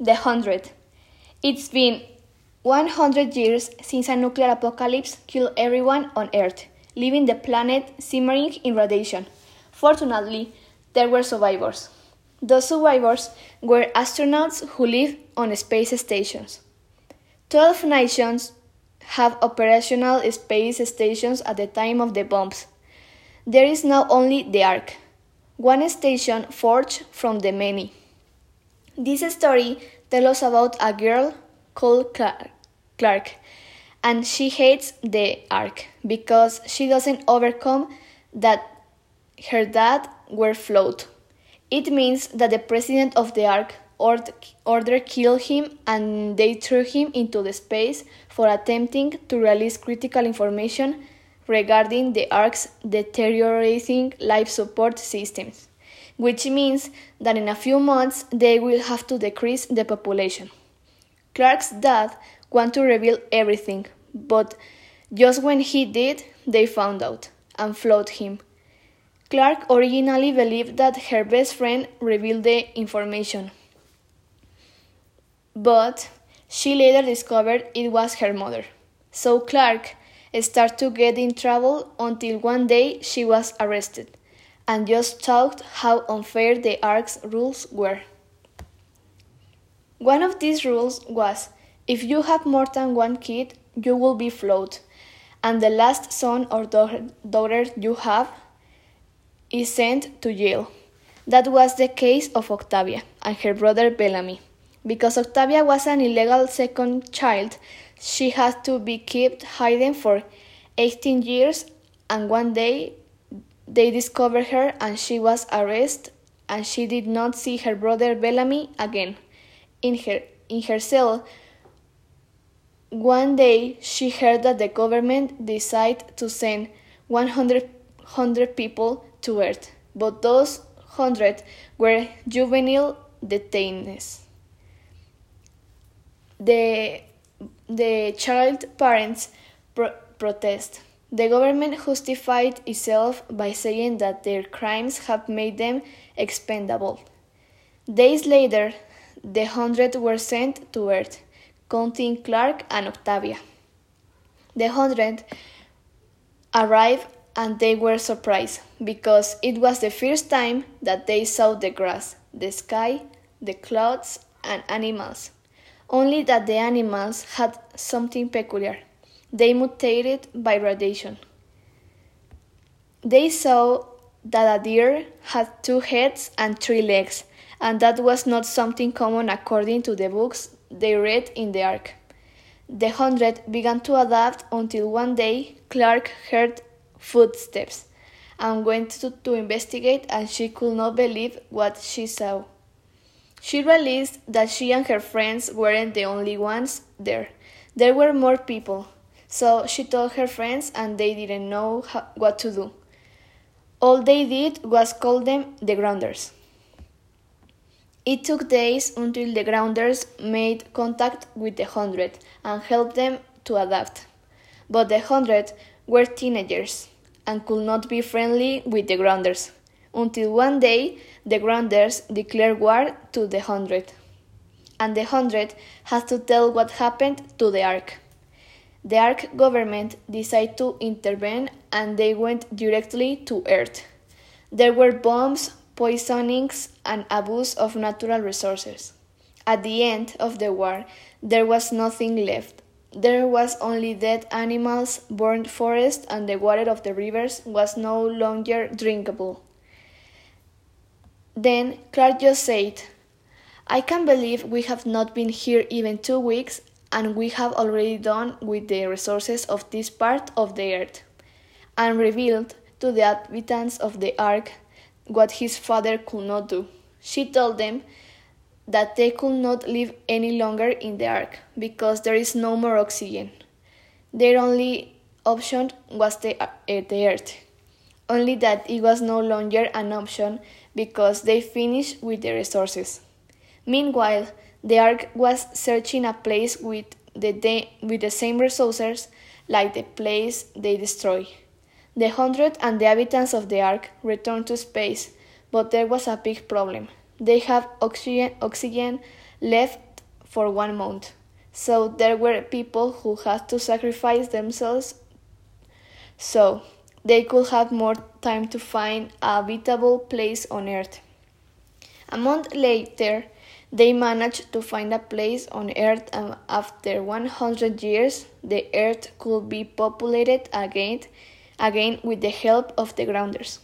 The Hundred. It's been 100 years since a nuclear apocalypse killed everyone on Earth, leaving the planet simmering in radiation. Fortunately, there were survivors. Those survivors were astronauts who live on space stations. Twelve nations have operational space stations at the time of the bombs. There is now only the Ark, one station forged from the many. This story tells us about a girl called Clarke, and she hates the Ark because she doesn't overcome that her dad were flawed. It means that the president of the Ark ordered order kill him and they threw him into the space for attempting to release critical information regarding the Ark's deteriorating life support systems which means that in a few months they will have to decrease the population. Clarke's dad wanted to reveal everything, but just when he did, they found out and flawed him. Clarke originally believed that her best friend revealed the information, but she later discovered it was her mother. So Clarke started to get in trouble until one day she was arrested and just talked how unfair the Ark's rules were. One of these rules was if you have more than one kid, you will be flawed, and the last son or daughter you have is sent to jail. That was the case of Octavia and her brother Bellamy. Because Octavia was an illegal second child, she had to be kept hidden for 18 years, and one day they discovered her and she was arrested and she did not see her brother Bellamy again. In her in her cell one day she heard that the government decided to send 100, 100 people to Earth, but those 100 were juvenile detainees. The, the child parents pro protest the government justified itself by saying that their crimes had made them expendable. Days later, the hundred were sent to Earth, counting Clarke and Octavia. The hundred arrived and they were surprised because it was the first time that they saw the grass, the sky, the clouds, and animals. Only that the animals had something peculiar. They mutated by radiation. They saw that a deer had two heads and three legs, and that was not something common according to the books they read in the Ark. The hundred began to adapt until one day Clarke heard footsteps and went to, to investigate, and she could not believe what she saw. She realized that she and her friends weren't the only ones there. There were more people, so she told her friends, and they didn't know how, what to do. All they did was call them the grounders. It took days until the grounders made contact with the hundred and helped them to adapt. But the hundred were teenagers and could not be friendly with the grounders until one day the grounders declared war to the hundred. And the hundred had to tell what happened to the ark. The Ark government decided to intervene and they went directly to Earth. There were bombs, poisonings, and abuse of natural resources. At the end of the war, there was nothing left. There was only dead animals, burned forests, and the water of the rivers was no longer drinkable. Then Clarke just said, I can't believe we have not been here even two weeks and we have already done with the resources of this part of the earth, and revealed to the inhabitants of the ark what his father could not do. She told them that they could not live any longer in the ark because there is no more oxygen. Their only option was the, uh, the earth, only that it was no longer an option because they finished with the resources. Meanwhile, the Ark was searching a place with the, with the same resources like the place they destroyed. The hundred and the inhabitants of the Ark returned to space, but there was a big problem. They have oxygen, oxygen left for one month. So there were people who had to sacrifice themselves so they could have more time to find a habitable place on Earth. A month later, they managed to find a place on Earth, and after 100 years, the Earth could be populated again, again with the help of the grounders.